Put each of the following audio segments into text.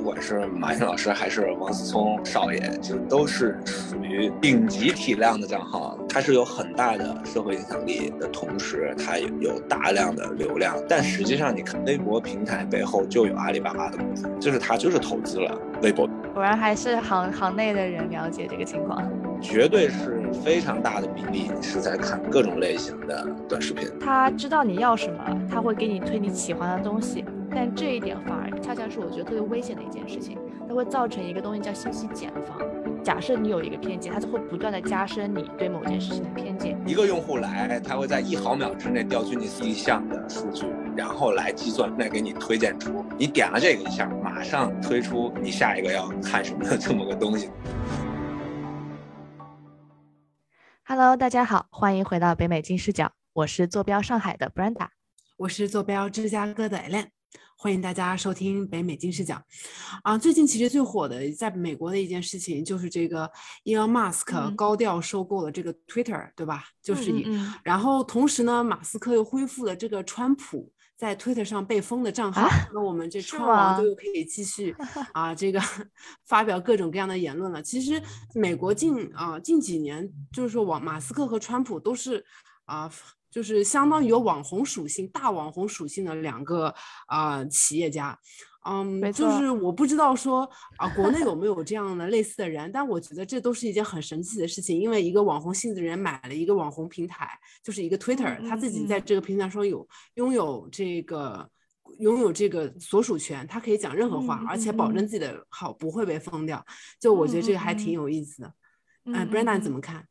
不管是马云老师还是王思聪少爷，就都是属于顶级体量的账号。它是有很大的社会影响力的同时，它有大量的流量。但实际上，你看微博平台背后就有阿里巴巴的公司，就是它就是投资了微博。果然还是行行内的人了解这个情况，绝对是非常大的比例是在看各种类型的短视频。他知道你要什么，他会给你推你喜欢的东西。但这一点反而恰恰是我觉得特别危险的一件事情，它会造成一个东西叫信息茧房。假设你有一个偏见，它就会不断的加深你对某件事情的偏见。一个用户来，他会在一毫秒之内调取你一项的数据，然后来计算，再给你推荐出你点了这个一项，马上推出你下一个要看什么的这么个东西。Hello，大家好，欢迎回到北美金视角，我是坐标上海的 Brenda，我是坐标芝加哥的 Ellen。欢迎大家收听北美金视角。啊，最近其实最火的在美国的一件事情就是这个 Elon Musk 高调收购了这个 Twitter，对吧？就是以，然后同时呢，马斯克又恢复了这个川普在 Twitter 上被封的账号，那我们这川王就又可以继续 啊，这个 发表各种各样的言论了。其实美国近啊近几年就是说，往马斯克和川普都是啊。就是相当于有网红属性、大网红属性的两个啊企业家，嗯，就是我不知道说啊国内有没 有这样的类似的人，但我觉得这都是一件很神奇的事情，因为一个网红性的人买了一个网红平台，就是一个 Twitter，他自己在这个平台上有拥有这个拥有这个所属权，他可以讲任何话，而且保证自己的号不会被封掉，就我觉得这个还挺有意思的。嗯，Brenda 怎么看？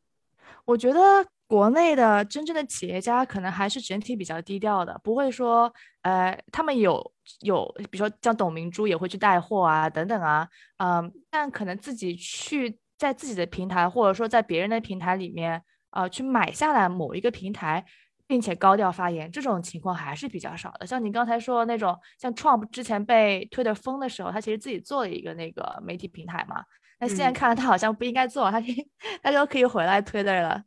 我觉得。国内的真正的企业家可能还是整体比较低调的，不会说，呃，他们有有，比如说像董明珠也会去带货啊，等等啊，嗯，但可能自己去在自己的平台或者说在别人的平台里面，呃，去买下来某一个平台，并且高调发言，这种情况还是比较少的。像你刚才说的那种，像 Trump 之前被推的封的时候，他其实自己做了一个那个媒体平台嘛，那现在看来他好像不应该做，他他就可以回来推的了。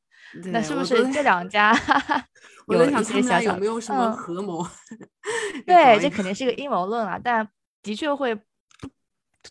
那是不是这两家 有一些小有没有什么合谋？对，这肯定是个阴谋论啊，但的确会。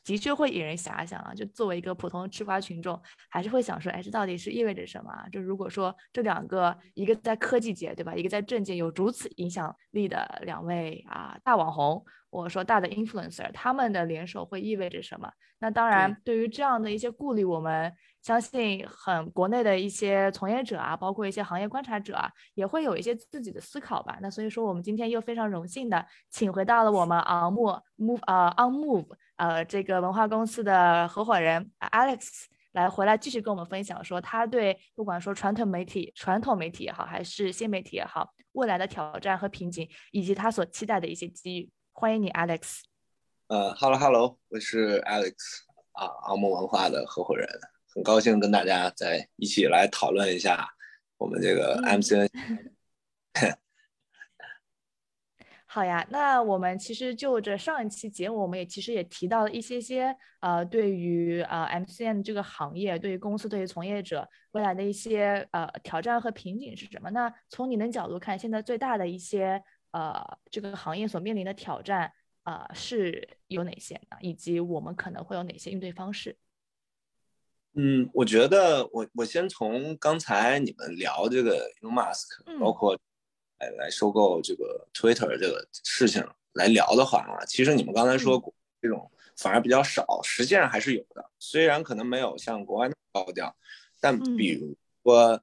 的确会引人遐想啊！就作为一个普通吃瓜群众，还是会想说，哎，这到底是意味着什么？就如果说这两个，一个在科技界，对吧？一个在政界有如此影响力的两位啊大网红，或者说大的 influencer，他们的联手会意味着什么？那当然，对于这样的一些顾虑，我们相信很国内的一些从业者啊，包括一些行业观察者啊，也会有一些自己的思考吧。那所以说，我们今天又非常荣幸的请回到了我们 On Move 呃 On Move。呃，这个文化公司的合伙人 Alex 来回来继续跟我们分享，说他对不管说传统媒体、传统媒体也好，还是新媒体也好，未来的挑战和瓶颈，以及他所期待的一些机遇。欢迎你，Alex。呃，Hello Hello，我是 Alex 啊，澳梦文化的合伙人，很高兴跟大家在一起来讨论一下我们这个 MCN。好呀，那我们其实就着上一期节目，我们也其实也提到了一些些，呃，对于呃 MCN 这个行业，对于公司，对于从业者未来的一些呃挑战和瓶颈是什么？那从你的角度看，现在最大的一些呃这个行业所面临的挑战啊是有哪些呢？以及我们可能会有哪些应对方式？嗯，我觉得我我先从刚才你们聊这个 Elon Musk，包括。来来收购这个 Twitter 这个事情来聊的话啊，其实你们刚才说这种反而比较少，实际上还是有的。虽然可能没有像国外那么高调，但比如说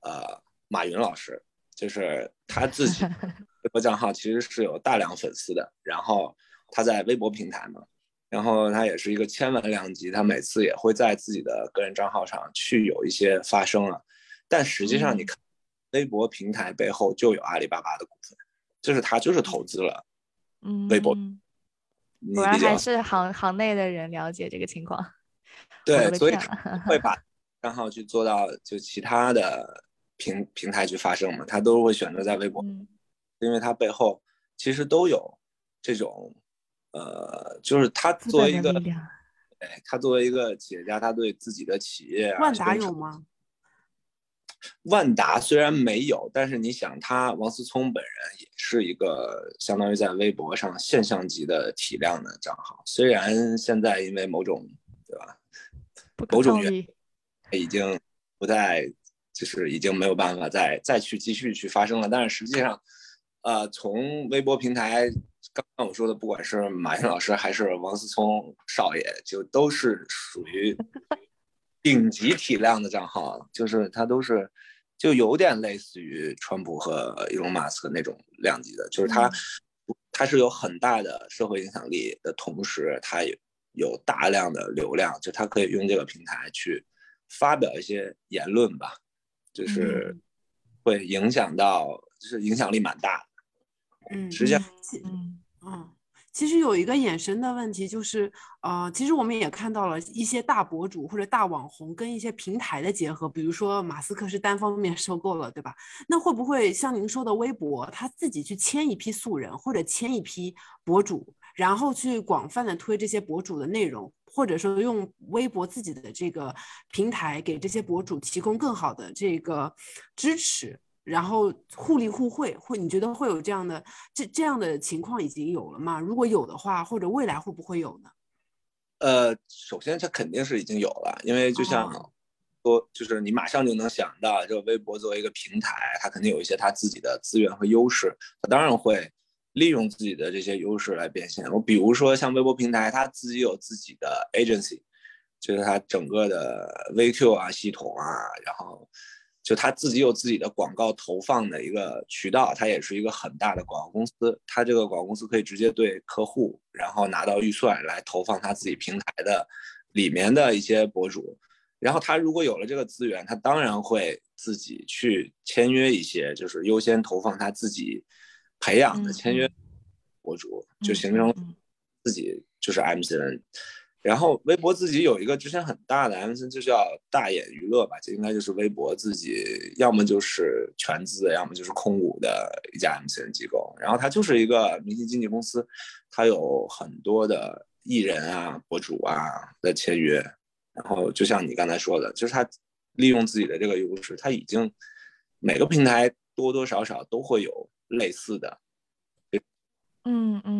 呃马云老师，就是他自己 微博账号其实是有大量粉丝的，然后他在微博平台嘛，然后他也是一个千万量级，他每次也会在自己的个人账号上去有一些发声啊，但实际上你看。微博平台背后就有阿里巴巴的股份，就是他就是投资了，嗯，微博。果然还是行行内的人了解这个情况。对，所以会 把账号去做到就其他的平平台去发声嘛，他都会选择在微博，因为他背后其实都有这种，呃，就是他作为一个，哎，他作为一个企业家，他对自己的企业，万达有吗？万达虽然没有，但是你想，他王思聪本人也是一个相当于在微博上现象级的体量的账号。虽然现在因为某种对吧，某种原因已经不再，就是已经没有办法再再去继续去发生了。但是实际上，呃，从微博平台刚刚我说的，不管是马云老师还是王思聪少爷，就都是属于。顶级体量的账号，就是他都是，就有点类似于川普和伊隆马斯克那种量级的，就是他，他是有很大的社会影响力的同时，他有有大量的流量，就他可以用这个平台去发表一些言论吧，就是会影响到，就是影响力蛮大的。嗯，实际上，嗯嗯。其实有一个衍生的问题，就是，呃，其实我们也看到了一些大博主或者大网红跟一些平台的结合，比如说马斯克是单方面收购了，对吧？那会不会像您说的微博，他自己去签一批素人或者签一批博主，然后去广泛的推这些博主的内容，或者说用微博自己的这个平台给这些博主提供更好的这个支持？然后互利互惠，会你觉得会有这样的这这样的情况已经有了吗？如果有的话，或者未来会不会有呢？呃，首先它肯定是已经有了，因为就像说，就是你马上就能想到，这个微博作为一个平台，它肯定有一些它自己的资源和优势，它当然会利用自己的这些优势来变现。我比如说像微博平台，它自己有自己的 agency，就是它整个的 VQ 啊系统啊，然后。就他自己有自己的广告投放的一个渠道，他也是一个很大的广告公司。他这个广告公司可以直接对客户，然后拿到预算来投放他自己平台的里面的一些博主。然后他如果有了这个资源，他当然会自己去签约一些，就是优先投放他自己培养的签约博主，就形成自己就是 MCN。然后微博自己有一个之前很大的 MCN，就叫大眼娱乐吧，这应该就是微博自己要么就是全资，要么就是控股的一家 M C N 机构。然后它就是一个明星经纪公司，它有很多的艺人啊、博主啊的签约。然后就像你刚才说的，就是它利用自己的这个优势，它已经每个平台多多少少都会有类似的。嗯嗯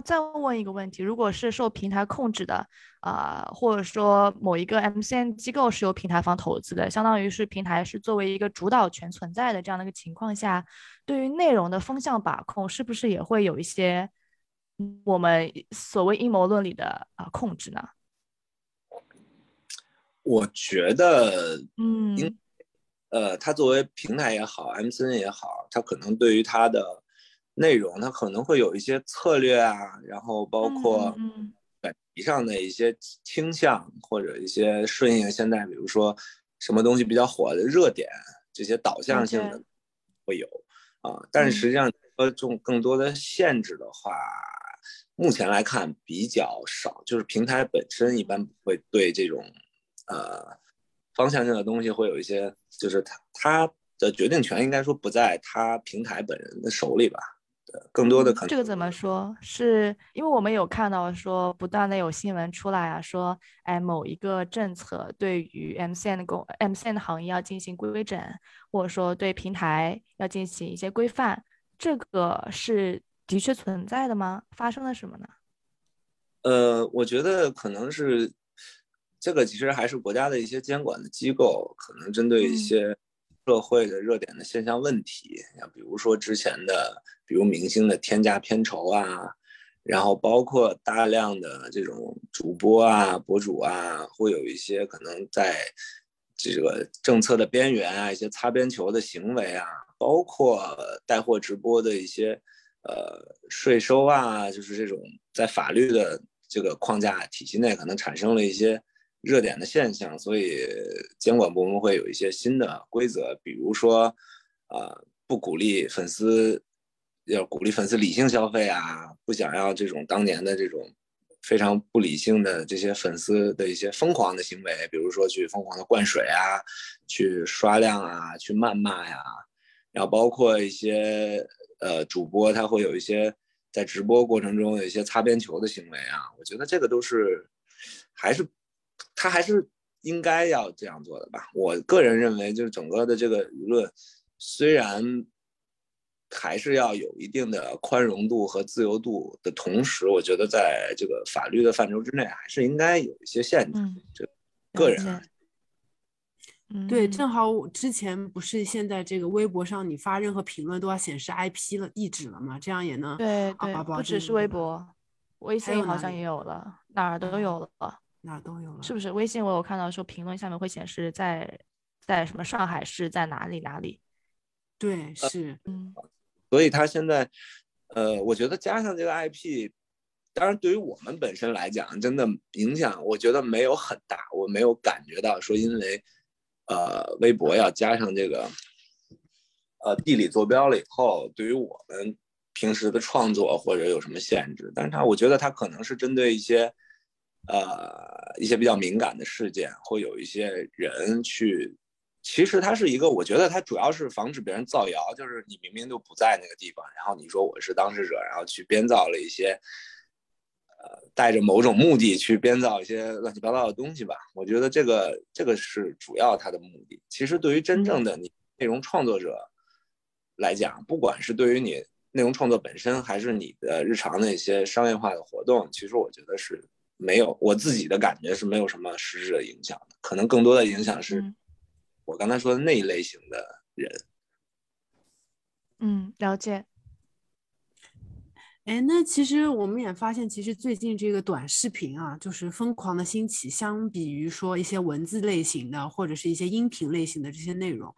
再问一个问题，如果是受平台控制的，啊，或者说某一个 MCN 机构是由平台方投资的，相当于是平台是作为一个主导权存在的这样的一个情况下，对于内容的风向把控，是不是也会有一些我们所谓阴谋论里的啊控制呢？我觉得，嗯，呃，它作为平台也好，MCN 也好，它可能对于它的。内容它可能会有一些策略啊，然后包括本题上的一些倾向或者一些顺应现在，比如说什么东西比较火的热点，这些导向性的会有啊。但是实际上，呃，重更多的限制的话，目前来看比较少。就是平台本身一般不会对这种呃方向性的东西会有一些，就是它它的决定权应该说不在它平台本人的手里吧。更多的可能，这个怎么说？是因为我们有看到说，不断的有新闻出来啊，说，哎，某一个政策对于 MCN 的公 MCN 的行业要进行规整，或者说对平台要进行一些规范，这个是的确存在的吗？发生了什么呢？呃，我觉得可能是这个，其实还是国家的一些监管的机构，可能针对一些。社会的热点的现象问题，像比如说之前的，比如明星的天价片酬啊，然后包括大量的这种主播啊、博主啊，会有一些可能在这个政策的边缘啊，一些擦边球的行为啊，包括带货直播的一些呃税收啊，就是这种在法律的这个框架体系内，可能产生了一些。热点的现象，所以监管部门会有一些新的规则，比如说，呃，不鼓励粉丝，要鼓励粉丝理性消费啊，不想要这种当年的这种非常不理性的这些粉丝的一些疯狂的行为，比如说去疯狂的灌水啊，去刷量啊，去谩骂呀，然后包括一些呃主播他会有一些在直播过程中有一些擦边球的行为啊，我觉得这个都是还是。他还是应该要这样做的吧。我个人认为，就是整个的这个舆论，虽然还是要有一定的宽容度和自由度的同时，我觉得在这个法律的范畴之内，还是应该有一些限制。就个人。对，正好我之前不是现在这个微博上你发任何评论都要显示 IP 了地址了吗？这样也能对对，不只是微博，微信好像也有了，哪儿都有了，哪儿都有了，是不是？微信我有看到说评论下面会显示在在什么上海市在哪里哪里？对，是，嗯，所以他现在，呃，我觉得加上这个 IP，当然对于我们本身来讲，真的影响我觉得没有很大，我没有感觉到说因为。呃，微博要加上这个，呃，地理坐标了以后，对于我们平时的创作或者有什么限制？但是它，我觉得它可能是针对一些，呃，一些比较敏感的事件，会有一些人去。其实它是一个，我觉得它主要是防止别人造谣，就是你明明就不在那个地方，然后你说我是当事者，然后去编造了一些。呃，带着某种目的去编造一些乱七八糟的东西吧，我觉得这个这个是主要它的目的。其实对于真正的你内容创作者来讲，不管是对于你内容创作本身，还是你的日常的一些商业化的活动，其实我觉得是没有我自己的感觉是没有什么实质的影响的。可能更多的影响是我刚才说的那一类型的人。嗯，了解。哎，那其实我们也发现，其实最近这个短视频啊，就是疯狂的兴起。相比于说一些文字类型的，或者是一些音频类型的这些内容，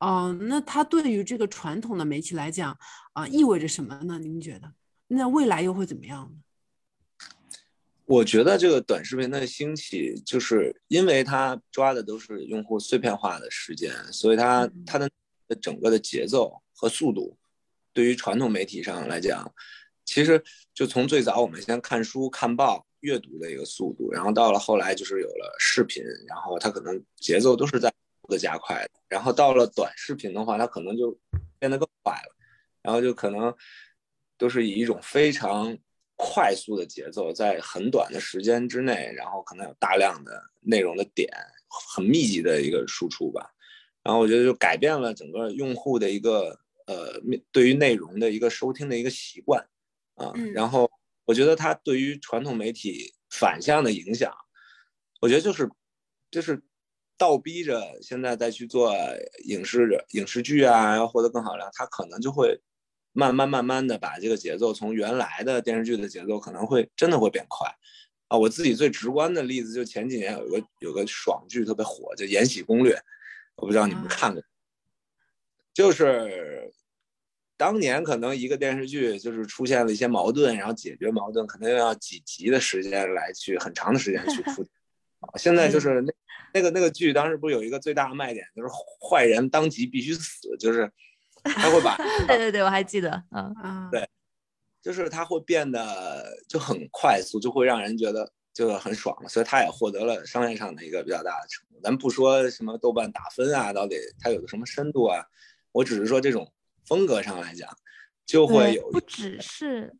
嗯，那它对于这个传统的媒体来讲，啊，意味着什么呢？您觉得？那未来又会怎么样呢？我觉得这个短视频的兴起，就是因为它抓的都是用户碎片化的时间，所以它它的整个的节奏和速度，对于传统媒体上来讲。其实就从最早我们先看书、看报、阅读的一个速度，然后到了后来就是有了视频，然后它可能节奏都是在的加快的，然后到了短视频的话，它可能就变得更快了，然后就可能都是以一种非常快速的节奏，在很短的时间之内，然后可能有大量的内容的点，很密集的一个输出吧。然后我觉得就改变了整个用户的一个呃对于内容的一个收听的一个习惯。啊，然后我觉得它对于传统媒体反向的影响，我觉得就是就是倒逼着现在再去做影视影视剧啊，要获得更好量，它可能就会慢慢慢慢的把这个节奏从原来的电视剧的节奏可能会真的会变快啊。我自己最直观的例子就前几年有个有个爽剧特别火，叫《延禧攻略》，我不知道你们看过，就是。当年可能一个电视剧就是出现了一些矛盾，然后解决矛盾可能要几集的时间来去很长的时间去铺。现在就是那那个那个剧当时不是有一个最大的卖点，就是坏人当即必须死，就是他会把 对对对，我还记得，嗯嗯，对，就是他会变得就很快速，就会让人觉得就很爽，所以他也获得了商业上的一个比较大的成功。咱不说什么豆瓣打分啊，到底它有个什么深度啊，我只是说这种。风格上来讲，就会有不只是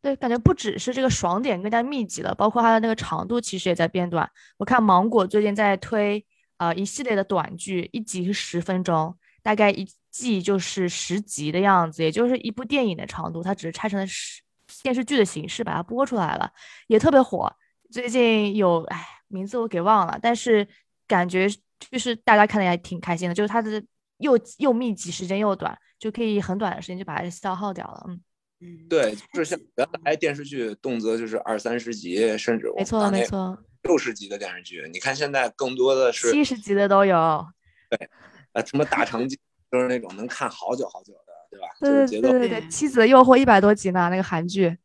对，感觉不只是这个爽点更加密集了，包括它的那个长度其实也在变短。我看芒果最近在推呃一系列的短剧，一集是十分钟，大概一季就是十集的样子，也就是一部电影的长度，它只是拆成了十电视剧的形式把它播出来了，也特别火。最近有哎名字我给忘了，但是感觉就是大家看的也挺开心的，就是它的又又密集，时间又短。就可以很短的时间就把它消耗掉了，嗯嗯，对，就是像原来电视剧动辄就是二三十集，甚至没错没错，六十集的电视剧，你看现在更多的是七十集的都有，对，啊，什么大长今就是那种能看好久好久的，对吧？对对对对对，妻子的诱惑一百多集呢，那个韩剧。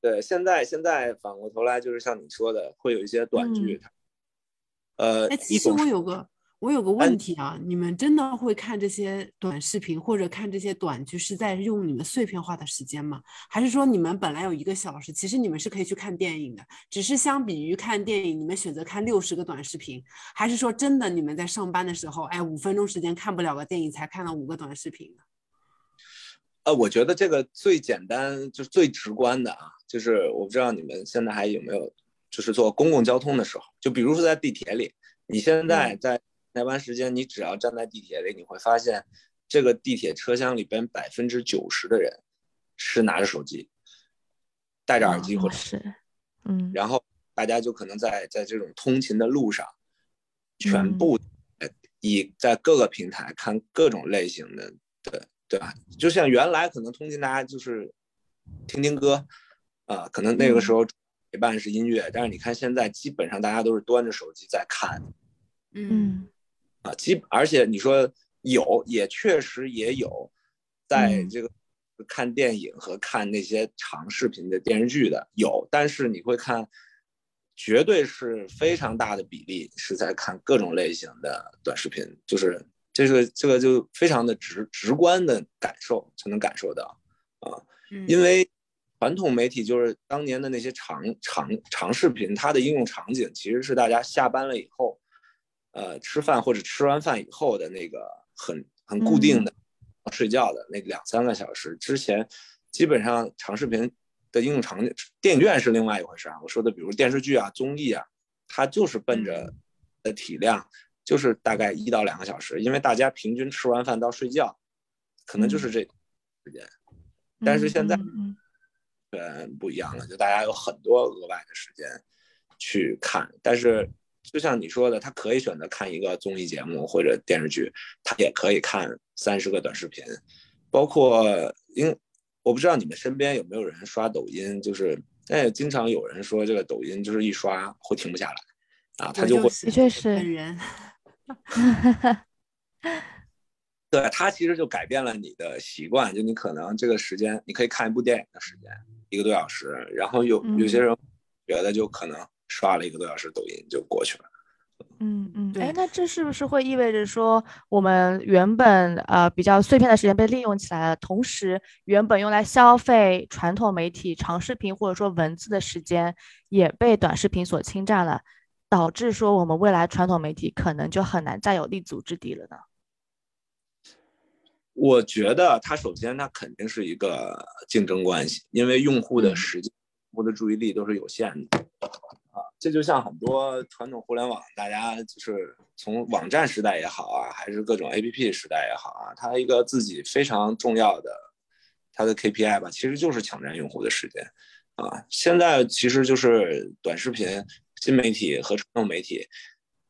对，现在现在反过头来就是像你说的，会有一些短剧，呃，其实我有个。我有个问题啊，你们真的会看这些短视频或者看这些短剧，是在用你们碎片化的时间吗？还是说你们本来有一个小时，其实你们是可以去看电影的，只是相比于看电影，你们选择看六十个短视频？还是说真的你们在上班的时候，哎，五分钟时间看不了个电影，才看了五个短视频呢？呃，我觉得这个最简单就是最直观的啊，就是我不知道你们现在还有没有，就是坐公共交通的时候，就比如说在地铁里。你现在在台湾时间，你只要站在地铁里，你会发现这个地铁车厢里边百分之九十的人是拿着手机，戴着耳机或者是，嗯，然后大家就可能在在这种通勤的路上，全部以在各个平台看各种类型的，对对吧？就像原来可能通勤大家就是听听歌，啊，可能那个时候。陪伴是音乐，但是你看现在基本上大家都是端着手机在看，嗯，啊，基而且你说有也确实也有，在这个看电影和看那些长视频的电视剧的有，但是你会看，绝对是非常大的比例是在看各种类型的短视频，就是这个这个就非常的直直观的感受才能感受到啊，因为。传统媒体就是当年的那些长长长视频，它的应用场景其实是大家下班了以后，呃，吃饭或者吃完饭以后的那个很很固定的睡觉的那两三个小时之前，基本上长视频的应用场景，电影院是另外一回事啊。我说的比如电视剧啊、综艺啊，它就是奔着的体量就是大概一到两个小时，因为大家平均吃完饭到睡觉，可能就是这时间，但是现在。嗯，不一样了，就大家有很多额外的时间去看，但是就像你说的，他可以选择看一个综艺节目或者电视剧，他也可以看三十个短视频，包括因我不知道你们身边有没有人刷抖音，就是但也经常有人说这个抖音就是一刷会停不下来啊，他就会的确是本人。对，他其实就改变了你的习惯，就你可能这个时间你可以看一部电影的时间。一个多小时，然后有有些人觉得就可能刷了一个多小时抖音就过去了。嗯嗯，哎，那这是不是会意味着说，我们原本呃比较碎片的时间被利用起来了，同时原本用来消费传统媒体长视频或者说文字的时间也被短视频所侵占了，导致说我们未来传统媒体可能就很难再有立足之地了呢？我觉得它首先它肯定是一个竞争关系，因为用户的时间、用户的注意力都是有限的啊。这就像很多传统互联网，大家就是从网站时代也好啊，还是各种 APP 时代也好啊，它一个自己非常重要的它的 KPI 吧，其实就是抢占用户的时间啊。现在其实就是短视频、新媒体和传统媒体，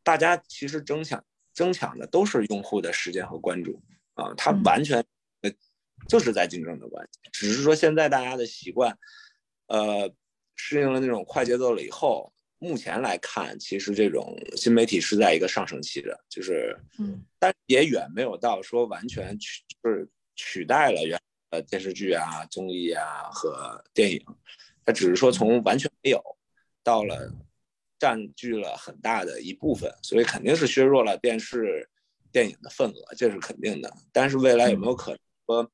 大家其实争抢争抢的都是用户的时间和关注。啊，它完全呃就是在竞争的关系，只是说现在大家的习惯，呃，适应了那种快节奏了以后，目前来看，其实这种新媒体是在一个上升期的，就是，嗯，但也远没有到说完全取就是取代了原呃电视剧啊、综艺啊和电影，它只是说从完全没有到了占据了很大的一部分，所以肯定是削弱了电视。电影的份额，这是肯定的。但是未来有没有可能说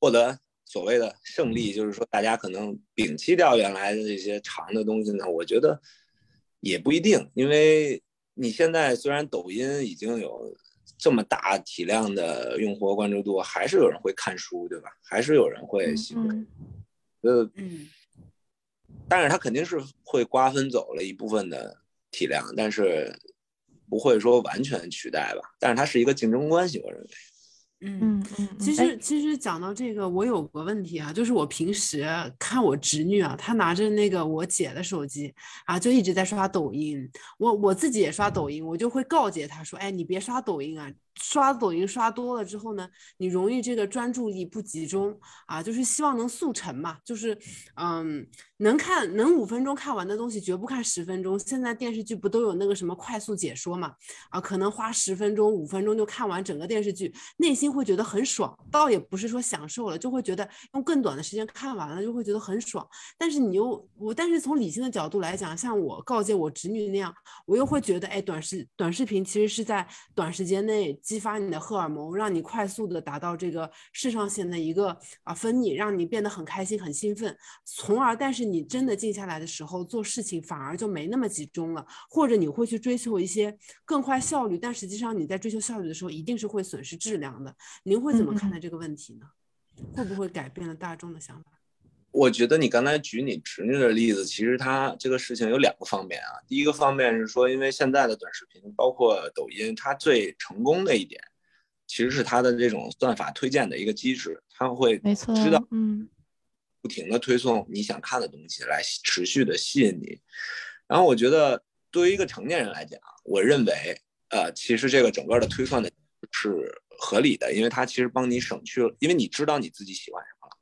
获得所谓的胜利？就是说大家可能摒弃掉原来的这些长的东西呢？我觉得也不一定，因为你现在虽然抖音已经有这么大体量的用户关注度，还是有人会看书，对吧？还是有人会喜欢。呃，嗯。但是它肯定是会瓜分走了一部分的体量，但是。不会说完全取代吧，但是它是一个竞争关系，我认为。嗯嗯，其实其实讲到这个，我有个问题啊，就是我平时看我侄女啊，她拿着那个我姐的手机啊，就一直在刷抖音。我我自己也刷抖音，我就会告诫她说：“哎，你别刷抖音啊。”刷抖音刷多了之后呢，你容易这个专注力不集中啊，就是希望能速成嘛，就是嗯，能看能五分钟看完的东西绝不看十分钟。现在电视剧不都有那个什么快速解说嘛？啊，可能花十分钟、五分钟就看完整个电视剧，内心会觉得很爽，倒也不是说享受了，就会觉得用更短的时间看完了就会觉得很爽。但是你又我，但是从理性的角度来讲，像我告诫我侄女那样，我又会觉得，哎，短视短视频其实是在短时间内。激发你的荷尔蒙，让你快速的达到这个肾上腺的一个啊分泌，让你变得很开心、很兴奋，从而，但是你真的静下来的时候做事情反而就没那么集中了，或者你会去追求一些更快效率，但实际上你在追求效率的时候一定是会损失质量的。您会怎么看待这个问题呢？会不会改变了大众的想法？我觉得你刚才举你侄女的例子，其实它这个事情有两个方面啊。第一个方面是说，因为现在的短视频，包括抖音，它最成功的一点，其实是它的这种算法推荐的一个机制，它会知道，嗯，不停的推送你想看的东西，来持续的吸引你。然后我觉得，对于一个成年人来讲，我认为，呃，其实这个整个的推算的是合理的，因为它其实帮你省去了，因为你知道你自己喜欢什么了，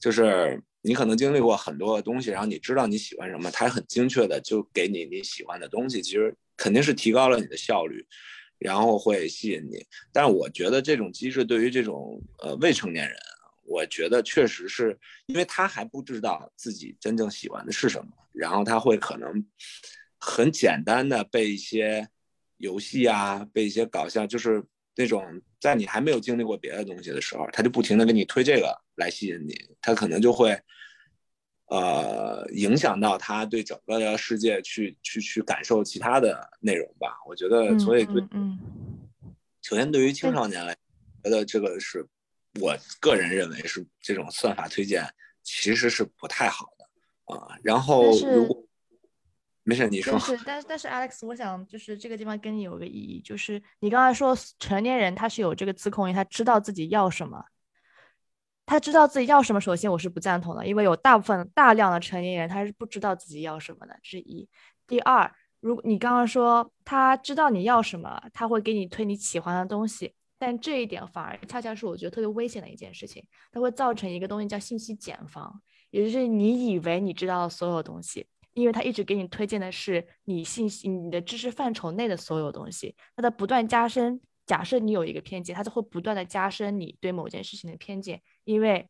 就是。你可能经历过很多的东西，然后你知道你喜欢什么，它很精确的就给你你喜欢的东西，其实肯定是提高了你的效率，然后会吸引你。但是我觉得这种机制对于这种呃未成年人，我觉得确实是因为他还不知道自己真正喜欢的是什么，然后他会可能很简单的被一些游戏啊，被一些搞笑，就是那种在你还没有经历过别的东西的时候，他就不停的给你推这个来吸引你，他可能就会。呃，影响到他对整个的世界去去去感受其他的内容吧。我觉得，所以对，嗯，首先对于青少年来，觉得这个是我个人认为是这种算法推荐其实是不太好的啊。然后如果没事，你说。但是，但是，但是，Alex，我想就是这个地方跟你有个意义，就是你刚才说成年人他是有这个自控力，他知道自己要什么。他知道自己要什么，首先我是不赞同的，因为有大部分大量的成年人他是不知道自己要什么的。之一，第二，如果你刚刚说他知道你要什么，他会给你推你喜欢的东西，但这一点反而恰恰是我觉得特别危险的一件事情，它会造成一个东西叫信息茧房，也就是你以为你知道所有东西，因为他一直给你推荐的是你信息、你的知识范畴内的所有东西，它在不断加深。假设你有一个偏见，它就会不断的加深你对某件事情的偏见，因为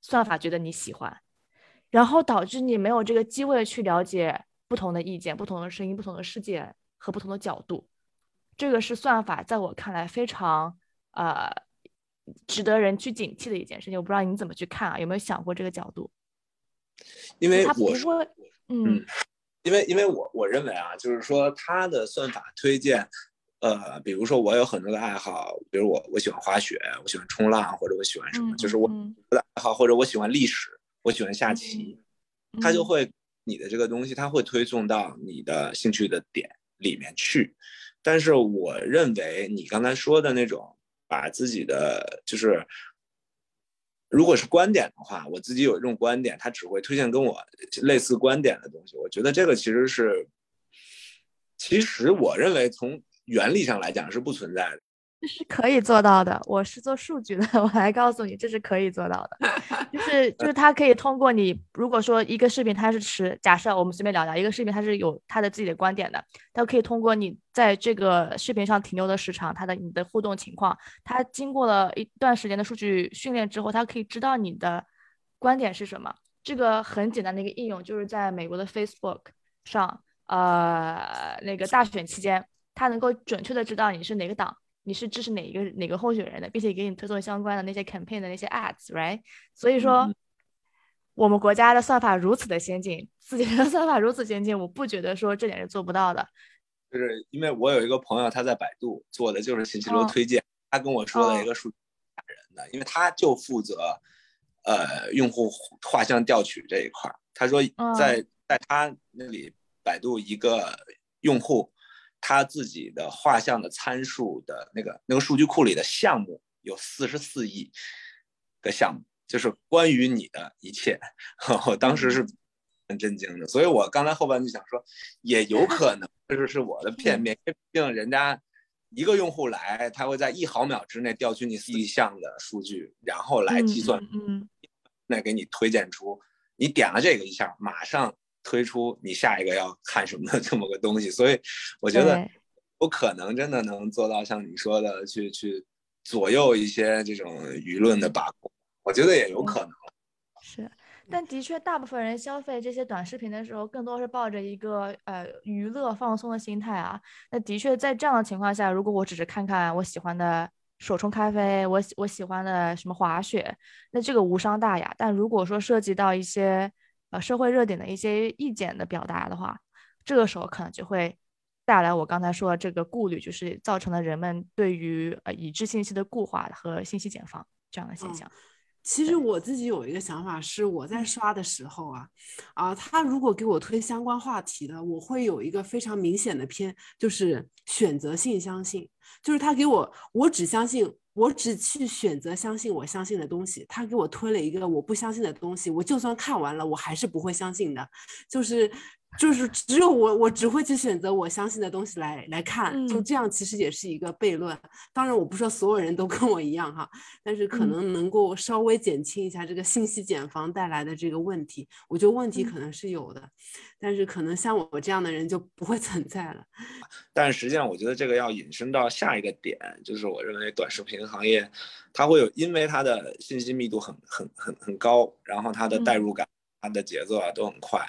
算法觉得你喜欢，然后导致你没有这个机会去了解不同的意见、不同的声音、不同的世界和不同的角度。这个是算法在我看来非常呃值得人去警惕的一件事情。我不知道你怎么去看啊？有没有想过这个角度？因为我说，嗯，因为因为我我认为啊，就是说它的算法推荐。呃，比如说我有很多的爱好，比如我我喜欢滑雪，我喜欢冲浪，或者我喜欢什么，就是我的爱好，或者我喜欢历史，我喜欢下棋，它就会你的这个东西，它会推送到你的兴趣的点里面去。但是我认为你刚才说的那种，把自己的就是，如果是观点的话，我自己有一种观点，他只会推荐跟我类似观点的东西。我觉得这个其实是，其实我认为从原理上来讲是不存在的，这是可以做到的。我是做数据的，我来告诉你，这是可以做到的。就是就是，它可以通过你，如果说一个视频它是持，假设我们随便聊聊，一个视频它是有它的自己的观点的，它可以通过你在这个视频上停留的时长，它的你的互动情况，它经过了一段时间的数据训练之后，它可以知道你的观点是什么。这个很简单的一个应用，就是在美国的 Facebook 上，呃，那个大选期间。他能够准确的知道你是哪个党，你是支持哪一个哪个候选人的，并且给你推送相关的那些 campaign 的那些 ads，right？所以说，我们国家的算法如此的先进，自己的算法如此先进，我不觉得说这点是做不到的。就是因为我有一个朋友，他在百度做的就是信息流推荐，他跟我说了一个数人的，因为他就负责呃用户画像调取这一块儿，他说在在他那里百度一个用户。他自己的画像的参数的那个那个数据库里的项目有四十四亿个项目，就是关于你的一切。我当时是很震惊的，所以我刚才后半句想说，也有可能这是是我的 片面，毕竟人家一个用户来，他会在一毫秒之内调取你四亿项的数据，然后来计算，嗯，那给你推荐出你点了这个一下，马上。推出你下一个要看什么的这么个东西，所以我觉得不可能真的能做到像你说的去去左右一些这种舆论的把控。我觉得也有可能。是，但的确，大部分人消费这些短视频的时候，更多是抱着一个呃娱乐放松的心态啊。那的确，在这样的情况下，如果我只是看看我喜欢的手冲咖啡，我喜我喜欢的什么滑雪，那这个无伤大雅。但如果说涉及到一些呃，社会热点的一些意见的表达的话，这个时候可能就会带来我刚才说的这个顾虑，就是造成了人们对于呃已知信息的固化和信息茧房这样的现象。其实我自己有一个想法，是我在刷的时候啊，啊，他如果给我推相关话题的，我会有一个非常明显的偏，就是选择性相信，就是他给我，我只相信，我只去选择相信我相信的东西。他给我推了一个我不相信的东西，我就算看完了，我还是不会相信的，就是。就是只有我，我只会去选择我相信的东西来来看，就这样，其实也是一个悖论。当然，我不说所有人都跟我一样哈，但是可能能够稍微减轻一下这个信息茧房带来的这个问题。我觉得问题可能是有的，但是可能像我这样的人就不会存在了。但实际上，我觉得这个要引申到下一个点，就是我认为短视频行业它会有，因为它的信息密度很很很很高，然后它的代入感、它的节奏啊都很快。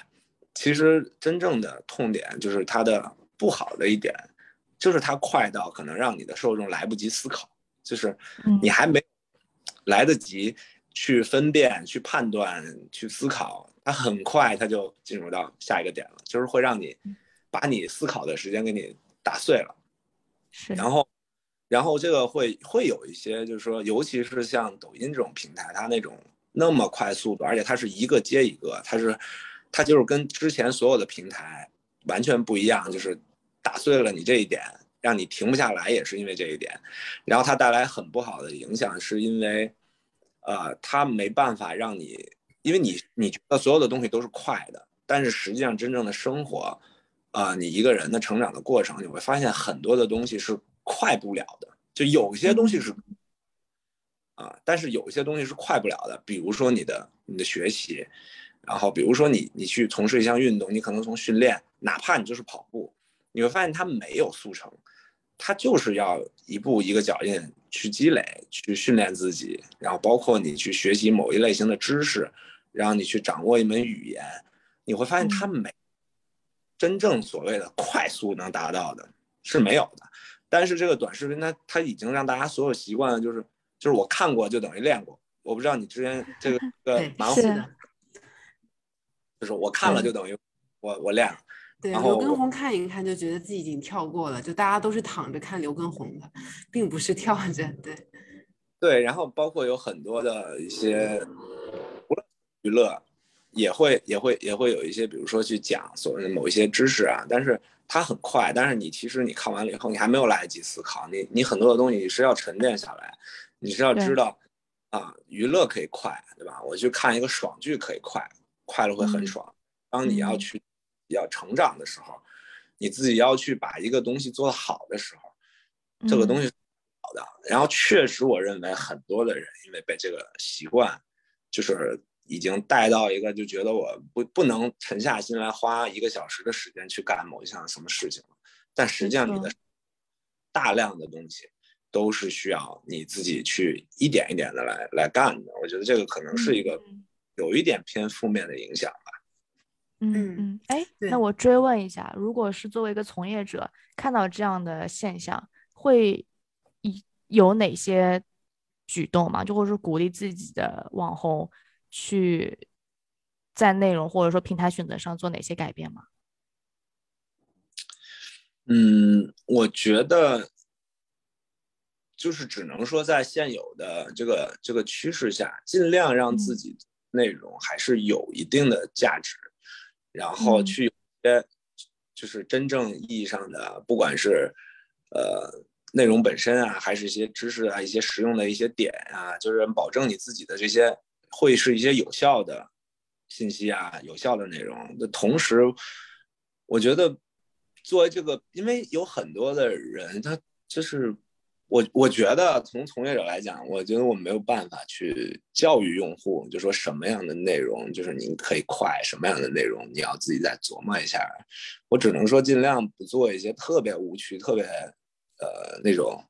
其实真正的痛点就是它的不好的一点，就是它快到可能让你的受众来不及思考，就是你还没来得及去分辨、去判断、去思考，它很快它就进入到下一个点了，就是会让你把你思考的时间给你打碎了。是，然后，然后这个会会有一些，就是说，尤其是像抖音这种平台，它那种那么快速度，而且它是一个接一个，它是。它就是跟之前所有的平台完全不一样，就是打碎了你这一点，让你停不下来，也是因为这一点。然后它带来很不好的影响，是因为，呃，它没办法让你，因为你你觉得所有的东西都是快的，但是实际上真正的生活，啊，你一个人的成长的过程，你会发现很多的东西是快不了的。就有些东西是，啊，但是有些东西是快不了的，比如说你的你的学习。然后，比如说你你去从事一项运动，你可能从训练，哪怕你就是跑步，你会发现它没有速成，它就是要一步一个脚印去积累，去训练自己。然后包括你去学习某一类型的知识，然后你去掌握一门语言，你会发现它没真正所谓的快速能达到的是没有的。但是这个短视频它它已经让大家所有习惯了，就是就是我看过就等于练过。我不知道你之前这个个蛮火的。就是我看了就等于我我练了，对刘畊宏看一看就觉得自己已经跳过了，就大家都是躺着看刘畊宏的，并不是跳着，对对，然后包括有很多的一些娱乐，也会也会也会有一些，比如说去讲所谓的某一些知识啊，但是它很快，但是你其实你看完了以后，你还没有来得及思考，你你很多的东西你是要沉淀下来，你是要知道啊，娱乐可以快，对吧？我去看一个爽剧可以快。快乐会很爽。当你要去要成长的时候，你自己要去把一个东西做得好的时候，这个东西好的。然后确实，我认为很多的人因为被这个习惯，就是已经带到一个就觉得我不不能沉下心来花一个小时的时间去干某一项什么事情了。但实际上，你的大量的东西都是需要你自己去一点一点的来来干的。我觉得这个可能是一个。有一点偏负面的影响吧。嗯嗯，哎，那我追问一下，如果是作为一个从业者，看到这样的现象，会有哪些举动吗？就或者说鼓励自己的网红去在内容或者说平台选择上做哪些改变吗？嗯，我觉得就是只能说在现有的这个这个趋势下，尽量让自己。内容还是有一定的价值，然后去些就是真正意义上的，不管是呃内容本身啊，还是一些知识啊，一些实用的一些点啊，就是保证你自己的这些会是一些有效的信息啊，有效的内容的同时，我觉得作为这个，因为有很多的人他就是。我我觉得从从业者来讲，我觉得我没有办法去教育用户，就说什么样的内容就是您可以快，什么样的内容你要自己再琢磨一下。我只能说尽量不做一些特别无趣、特别呃那种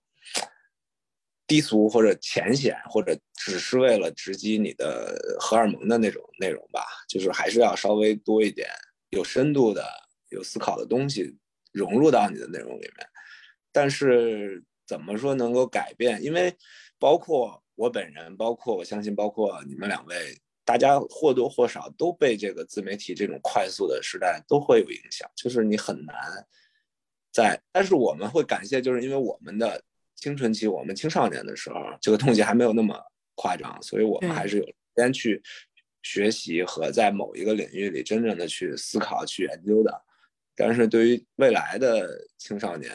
低俗或者浅显，或者只是为了直击你的荷尔蒙的那种内容吧。就是还是要稍微多一点有深度的、有思考的东西融入到你的内容里面，但是。怎么说能够改变？因为包括我本人，包括我相信，包括你们两位，大家或多或少都被这个自媒体这种快速的时代都会有影响。就是你很难在，但是我们会感谢，就是因为我们的青春期，我们青少年的时候，这个东西还没有那么夸张，所以我们还是有时间去学习和在某一个领域里真正的去思考、去研究的。但是对于未来的青少年，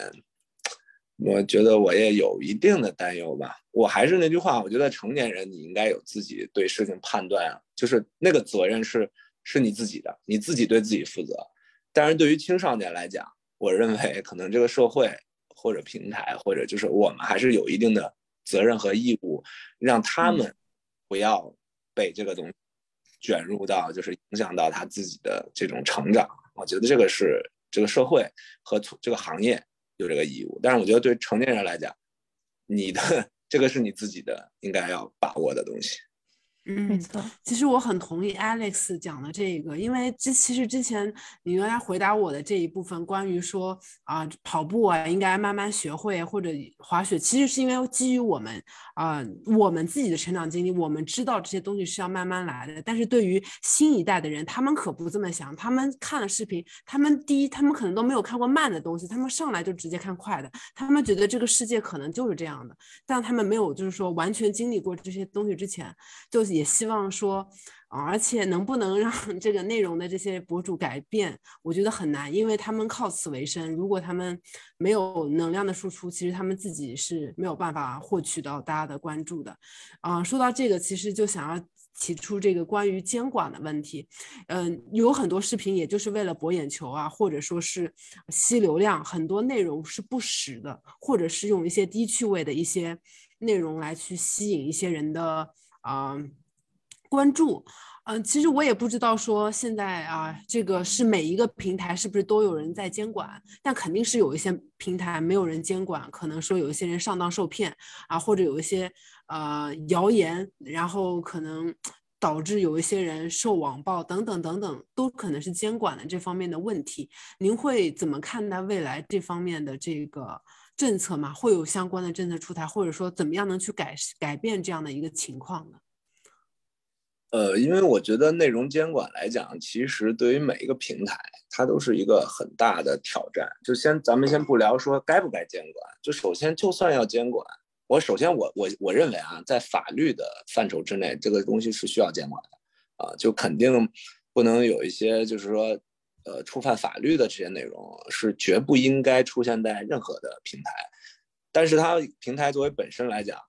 我觉得我也有一定的担忧吧。我还是那句话，我觉得成年人你应该有自己对事情判断啊，就是那个责任是是你自己的，你自己对自己负责。但是对于青少年来讲，我认为可能这个社会或者平台或者就是我们还是有一定的责任和义务，让他们不要被这个东西卷入到，就是影响到他自己的这种成长。我觉得这个是这个社会和这个行业有这个义务。但是我觉得对成年人来讲，你的 这个是你自己的应该要把握的东西。嗯，没错。其实我很同意 Alex 讲的这个，因为这其实之前你原来回答我的这一部分，关于说啊跑步啊应该慢慢学会，或者滑雪，其实是因为基于我们啊我们自己的成长经历，我们知道这些东西是要慢慢来的。但是对于新一代的人，他们可不这么想，他们看了视频，他们第一他们可能都没有看过慢的东西，他们上来就直接看快的，他们觉得这个世界可能就是这样的，但他们没有就是说完全经历过这些东西之前，就。也希望说，而且能不能让 这个内容的这些博主改变，我觉得很难，因为他们靠此为生。如果他们没有能量的输出，其实他们自己是没有办法获取到大家的关注的。啊，说到这个，其实就想要提出这个关于监管的问题。嗯，有很多视频，也就是为了博眼球啊，或者说是吸流量，很多内容是不实的，或者是用一些低趣味的一些内容来去吸引一些人的啊。关注，嗯，其实我也不知道说现在啊，这个是每一个平台是不是都有人在监管，但肯定是有一些平台没有人监管，可能说有一些人上当受骗啊，或者有一些呃谣言，然后可能导致有一些人受网暴等等等等，都可能是监管的这方面的问题。您会怎么看待未来这方面的这个政策吗？会有相关的政策出台，或者说怎么样能去改改变这样的一个情况呢？呃，因为我觉得内容监管来讲，其实对于每一个平台，它都是一个很大的挑战。就先咱们先不聊说该不该监管，就首先就算要监管，我首先我我我认为啊，在法律的范畴之内，这个东西是需要监管的啊，就肯定不能有一些就是说呃触犯法律的这些内容是绝不应该出现在任何的平台。但是它平台作为本身来讲。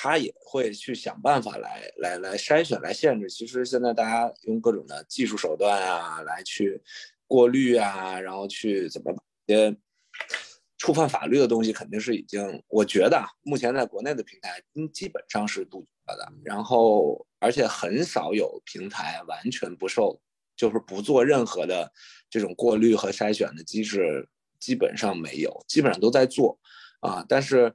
他也会去想办法来来来筛选、来限制。其实现在大家用各种的技术手段啊，来去过滤啊，然后去怎么些触犯法律的东西，肯定是已经，我觉得目前在国内的平台，基本上是杜绝的。然后，而且很少有平台完全不受，就是不做任何的这种过滤和筛选的机制，基本上没有，基本上都在做啊，但是。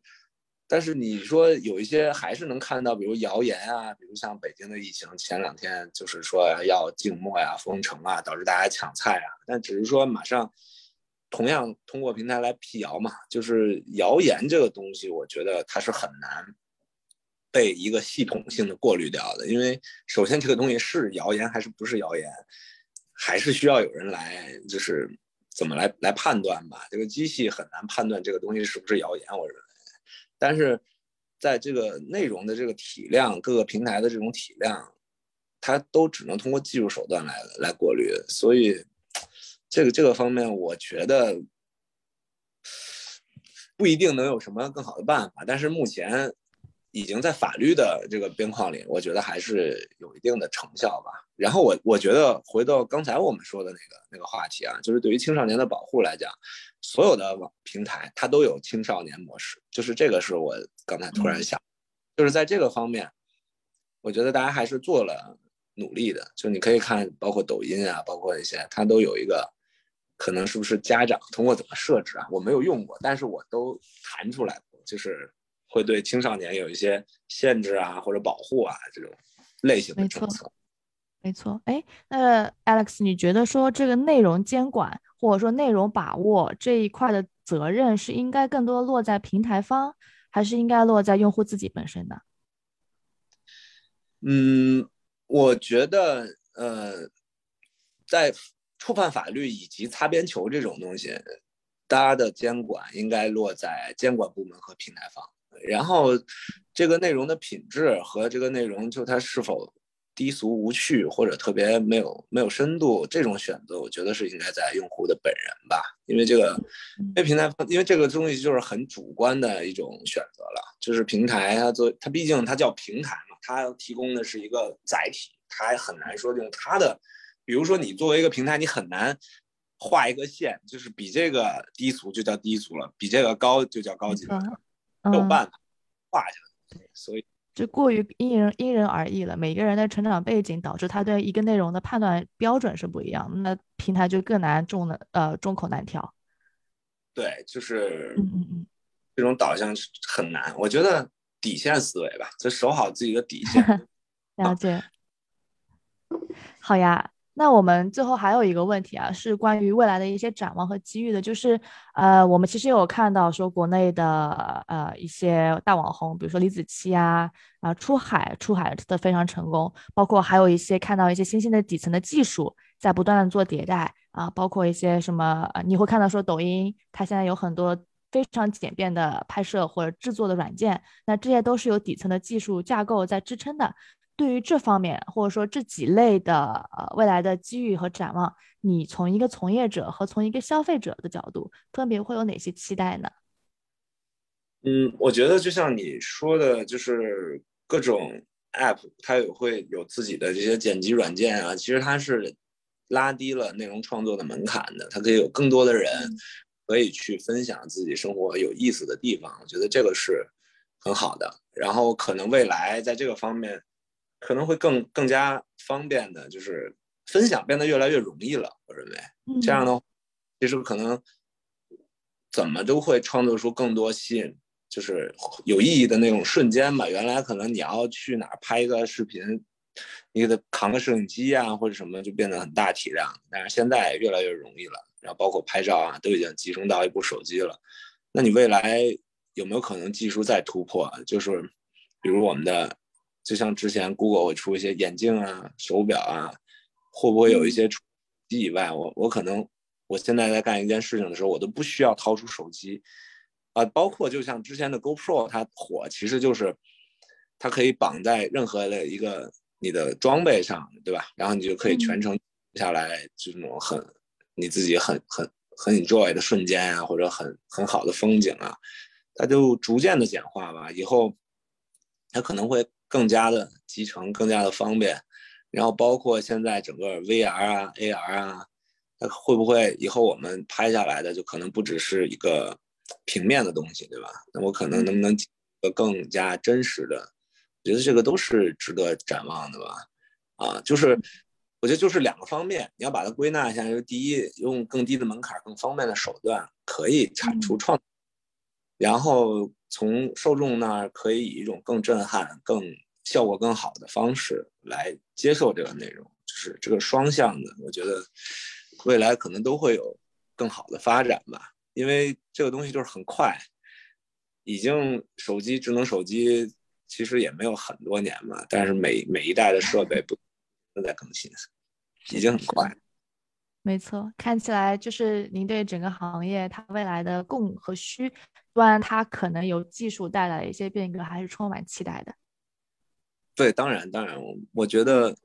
但是你说有一些还是能看到，比如谣言啊，比如像北京的疫情，前两天就是说要静默呀、封城啊，导致大家抢菜啊。但只是说马上同样通过平台来辟谣嘛，就是谣言这个东西，我觉得它是很难被一个系统性的过滤掉的，因为首先这个东西是谣言还是不是谣言，还是需要有人来就是怎么来来判断吧。这个机器很难判断这个东西是不是谣言，我认为。但是，在这个内容的这个体量，各个平台的这种体量，它都只能通过技术手段来来过滤。所以，这个这个方面，我觉得不一定能有什么更好的办法。但是目前。已经在法律的这个边框里，我觉得还是有一定的成效吧。然后我我觉得回到刚才我们说的那个那个话题啊，就是对于青少年的保护来讲，所有的网平台它都有青少年模式，就是这个是我刚才突然想，就是在这个方面，我觉得大家还是做了努力的。就你可以看，包括抖音啊，包括一些，它都有一个可能是不是家长通过怎么设置啊，我没有用过，但是我都弹出来过，就是。会对青少年有一些限制啊，或者保护啊，这种类型的政策。没错，哎，那 Alex，你觉得说这个内容监管或者说内容把握这一块的责任是应该更多落在平台方，还是应该落在用户自己本身的？嗯，我觉得，呃，在触犯法律以及擦边球这种东西，大家的监管应该落在监管部门和平台方。然后这个内容的品质和这个内容就它是否。低俗无趣或者特别没有没有深度，这种选择我觉得是应该在用户的本人吧，因为这个，因为平台，因为这个东西就是很主观的一种选择了，就是平台它做它毕竟它叫平台嘛，它提供的是一个载体，它还很难说用它的，比如说你作为一个平台，你很难画一个线，就是比这个低俗就叫低俗了，比这个高就叫高级了，没有办法画下来，所以。就过于因人因人而异了，每个人的成长背景导致他对一个内容的判断标准是不一样，那平台就更难众的呃众口难调。对，就是嗯嗯嗯，这种导向很难。我觉得底线思维吧，就守好自己的底线。了解。好呀。那我们最后还有一个问题啊，是关于未来的一些展望和机遇的，就是呃，我们其实有看到说国内的呃一些大网红，比如说李子柒啊，啊出海出海的非常成功，包括还有一些看到一些新兴的底层的技术在不断的做迭代啊，包括一些什么，你会看到说抖音它现在有很多非常简便的拍摄或者制作的软件，那这些都是有底层的技术架构在支撑的。对于这方面，或者说这几类的呃未来的机遇和展望，你从一个从业者和从一个消费者的角度，分别会有哪些期待呢？嗯，我觉得就像你说的，就是各种 App 它也会有自己的这些剪辑软件啊，其实它是拉低了内容创作的门槛的，它可以有更多的人可以去分享自己生活有意思的地方，我觉得这个是很好的。然后可能未来在这个方面。可能会更更加方便的，就是分享变得越来越容易了。我认为这样的，其实可能怎么都会创作出更多吸引，就是有意义的那种瞬间吧。原来可能你要去哪儿拍一个视频，你给他扛个摄影机啊或者什么，就变得很大体量。但是现在越来越容易了，然后包括拍照啊，都已经集中到一部手机了。那你未来有没有可能技术再突破？就是比如我们的。就像之前 Google 会出一些眼镜啊、手表啊，会不会有一些除机以外，我我可能我现在在干一件事情的时候，我都不需要掏出手机啊。包括就像之前的 GoPro，它火其实就是它可以绑在任何的一个你的装备上，对吧？然后你就可以全程下来这种很你自己很很很 enjoy 的瞬间啊，或者很很好的风景啊，它就逐渐的简化吧。以后它可能会。更加的集成，更加的方便，然后包括现在整个 VR 啊、AR 啊，它会不会以后我们拍下来的就可能不只是一个平面的东西，对吧？那我可能能不能个更加真实的？我觉得这个都是值得展望的吧。啊，就是我觉得就是两个方面，你要把它归纳一下，就是第一，用更低的门槛、更方便的手段可以产出创，然后。从受众那儿可以以一种更震撼、更效果更好的方式来接受这个内容，就是这个双向的，我觉得未来可能都会有更好的发展吧。因为这个东西就是很快，已经手机智能手机其实也没有很多年嘛，但是每每一代的设备不都在更新，已经很快。没错，看起来就是您对整个行业它未来的供和需端，它可能有技术带来一些变革，还是充满期待的。对，当然，当然，我我觉得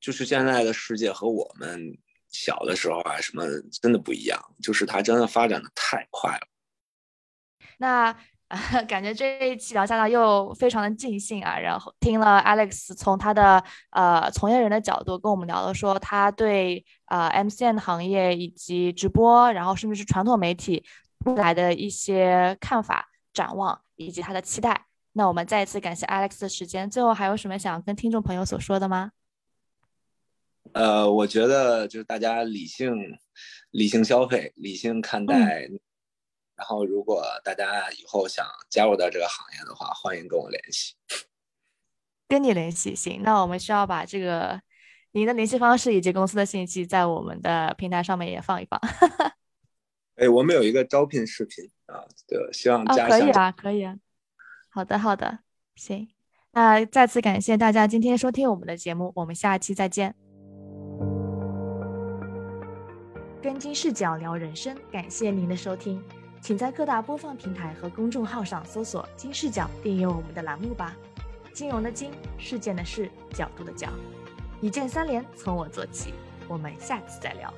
就是现在的世界和我们小的时候啊，什么真的不一样，就是它真的发展的太快了。那。感觉这一期聊下来又非常的尽兴啊，然后听了 Alex 从他的呃从业人的角度跟我们聊了说他对呃 MCN 行业以及直播，然后甚至是传统媒体未来的一些看法、展望以及他的期待。那我们再一次感谢 Alex 的时间，最后还有什么想跟听众朋友所说的吗？呃，我觉得就是大家理性理性消费，理性看待。然后，如果大家以后想加入到这个行业的话，欢迎跟我联系。跟你联系行，那我们需要把这个您的联系方式以及公司的信息在我们的平台上面也放一放。哎，我们有一个招聘视频啊，对，希望加。可以啊，可以啊。好的，好的，行。那再次感谢大家今天收听我们的节目，我们下期再见。跟金视角聊人生，感谢您的收听。请在各大播放平台和公众号上搜索“金视角”，订阅我们的栏目吧。金融的金，事件的事，角度的角，一键三连，从我做起。我们下次再聊。